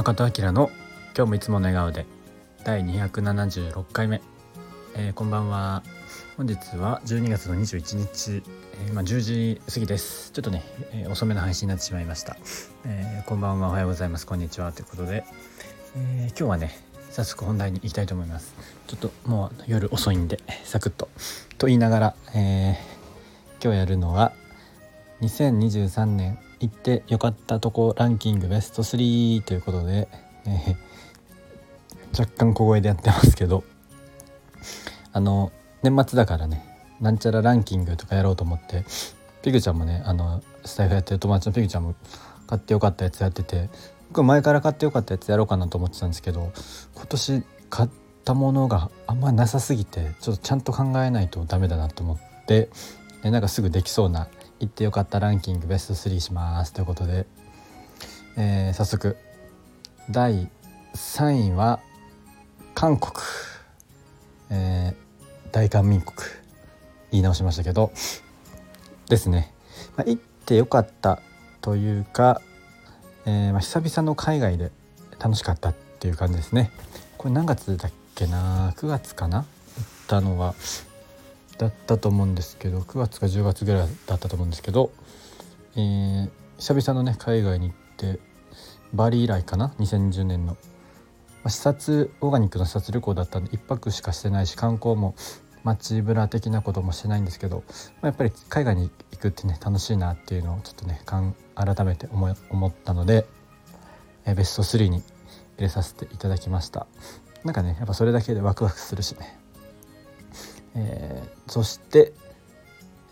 中田明の今日もいつもの笑顔で第276回目、えー、こんばんは。本日は12月の21日、えー、今10時過ぎです。ちょっとね、えー、遅めの配信になってしまいました、えこんばんは。おはようございます。こんにちは。ということで、え今日はね早速本題に行きたいと思います。ちょっともう夜遅いんでサクッと。と言いながら、え今日やるのは2023年行ってよかったとこランキングベスト3ということで、えー、若干小声でやってますけど。あの年末だからねなんちゃらランキングとかやろうと思ってピグちゃんもねあのスタイフやってる友達のピグちゃんも買ってよかったやつやってて僕前から買ってよかったやつやろうかなと思ってたんですけど今年買ったものがあんまなさすぎてちょっとちゃんと考えないとダメだなと思ってなんかすぐできそうな行ってよかったランキングベスト3します。ということで、えー、早速第3位は韓国、えー、大韓民国。言い直しましたけどですね、まあ、行ってよかったというか、えーまあ、久々の海外で楽しかったっていう感じですね。これ何月だっけな？9月かな？行ったのはだったと思うんですけど9月か10月ぐらいだったと思うんですけど、えー、久々のね海外に行ってバリ以来かな？2020年の、まあ、視察オーガニックの視察旅行だったんで1泊しかしてないし観光も街ブラ的なこともしてないんですけど、まあ、やっぱり海外に行くってね楽しいなっていうのをちょっとね改めて思思ったので、えー、ベスト3に入れさせていただきました。なんかねやっぱそれだけでワクワクするしね。えー、そして、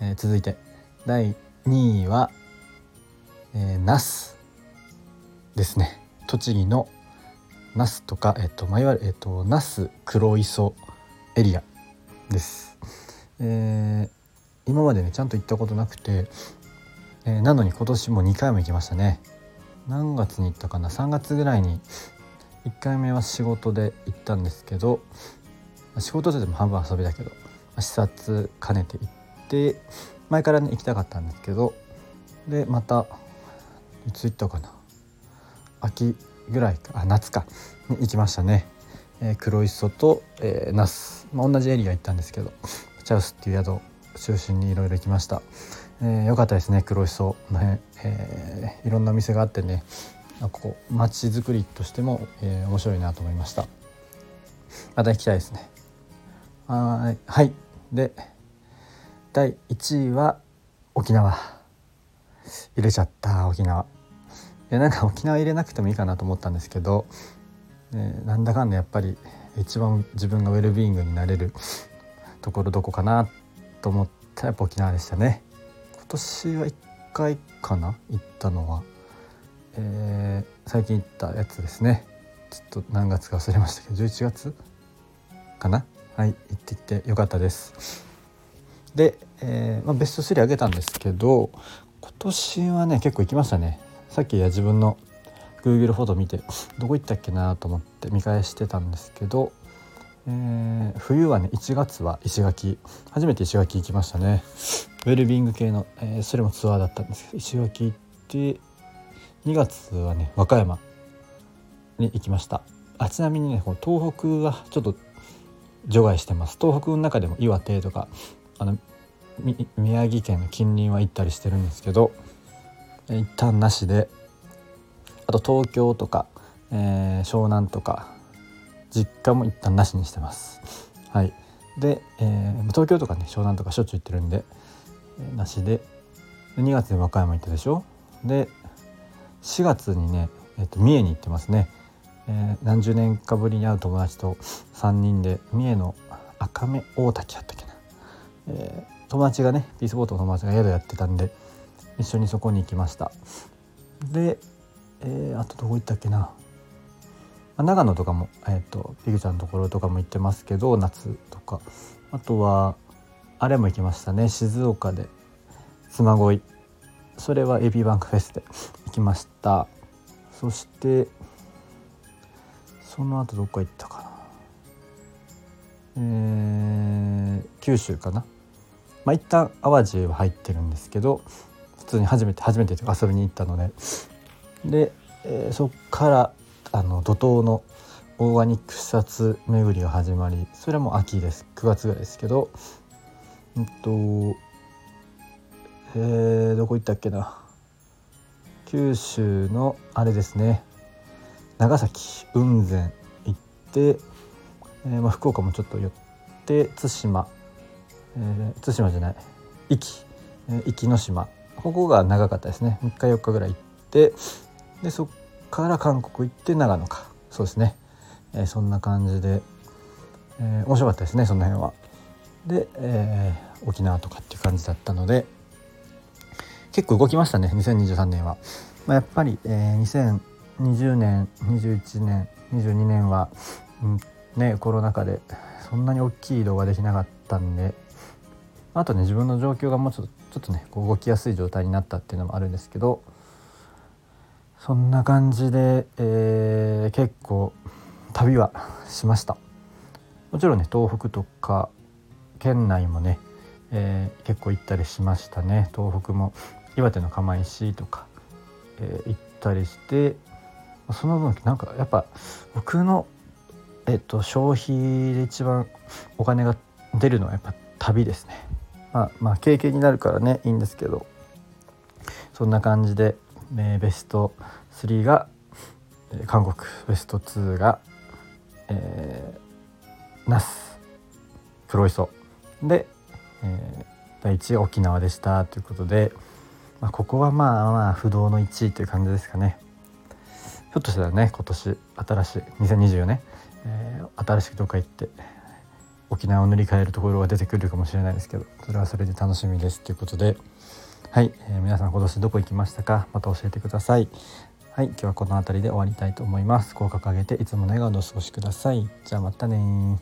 えー、続いて第2位は、えー、ナスですね。栃木のナスとか、えっとまあ、いわゆる、えっと、ナス黒磯エリアです、えー、今までねちゃんと行ったことなくて、えー、なのに今年も2回も行きましたね。何月に行ったかな？3月ぐらいに1回目は仕事で行ったんですけど仕事でも半分遊びだけど視察兼ねて行って前からね行きたかったんですけどでまたいつ行ったかな。秋ぐらいかあ夏か。に行きましたね、えー、黒磯と、えー、那須、まあ、同じエリア行ったんですけどチャウスっていう宿を中心にいろいろ行きました、えー、よかったですね黒磯。の辺、えー、いろんなお店があってね。ここ街づくりとしても、えー、面白いなと思いました。また行きたいですね。はい。で第1位は沖縄。入れちゃった沖縄。いやなんか沖縄入れなくてもいいかなと思ったんですけど、ね、なんだかんだやっぱり一番自分がウェルビーイングになれるところどこかなと思ったやっぱ沖縄でしたね。今年は1回かな行ったのは、えー、最近行ったやつですね。ちょっと何月か忘れましたけど11月かなはい行ってきてよかったです。で、えー、まあ、ベスト3上げたんですけど今年はね結構行きましたね。さっき自分の Google フォト見てどこ行ったっけなと思って見返してたんですけど、えー、冬はね1月は石垣初めて石垣行きましたね。ウェルビング系の、えー、それもツアーだったんですけど石垣行って2月はね和歌山に行きました。あちなみにねこの東北はちょっと除外してます。東北の中でも岩手とかあの宮城県の近隣は行ったりしてるんですけど一旦なしであと東京とか、えー、湘南とか実家も一旦なしにしてます。はい。で、えー、東京とかね湘南とかしょっちゅう行ってるんで、なしで。2月に和歌山行ったでしょ？で4月にね、えーと三重に行ってますね。えー、何十年かぶりに会う友達と3人で三重の赤目大滝やったっけな、えー、友達がねピースボートの友達が宿やってたんで一緒にそこに行きました。で、えー、あとどこ行ったっけな、長野とかも、えーと、ピグちゃんのところとかも行ってますけど夏とか。あとはあれも行きましたね。静岡で妻恋。それはエビバンクフェスで行きました。そしてその後どっか行ったかな。えー、九州かな。まあ一旦淡路は入ってるんですけど普通に初めて初めて遊びに行ったので。で、えー、そっからあの怒涛のオーガニック視察巡りが始まりそれはもう秋です。9月ぐらいですけど。うんとえー、どこ行ったっけな。九州のあれですね。長崎雲仙行って、えーまあ、福岡もちょっと寄って対馬、えー、対馬じゃない壱岐、壱岐の島ここが長かったですね3日4日ぐらい行ってでそっから韓国行って長野かそうですね、えー、そんな感じで、えー、面白かったですねその辺は。で、えー、沖縄とかっていう感じだったので結構動きましたね2023年は。まあ、やっぱり、えー、20年21年22年は、うん、ねコロナ禍でそんなに大きい移動ができなかったんであとね自分の状況がもうちょっとちょっとねこう動きやすい状態になったっていうのもあるんですけどそんな感じで、えー、結構旅はしました。もちろんね東北とか県内もね、えー、結構行ったりしましたね。東北も岩手の釜石とか、えー、行ったりしてその分なんかやっぱ僕の、えっと、消費で一番お金が出るのはやっぱ旅ですね。まあ、まあ経験になるからねいいんですけどそんな感じで、えー、ベスト3が、えー、韓国ベスト2が、えー、ナスプロイソで、えー、第1位沖縄でしたということで、まあ、ここはまあまあ不動の1位という感じですかね。ひょっとしたらね今年新しい2024年、えー、新しくどっか行って沖縄を塗り替えるところが出てくるかもしれないですけどそれはそれで楽しみですということではい、えー、皆さん今年どこ行きましたか？また教えてください。はい今日はこの辺りで終わりたいと思います。口角上げていつもの笑顔でお過ごしください。じゃあまたね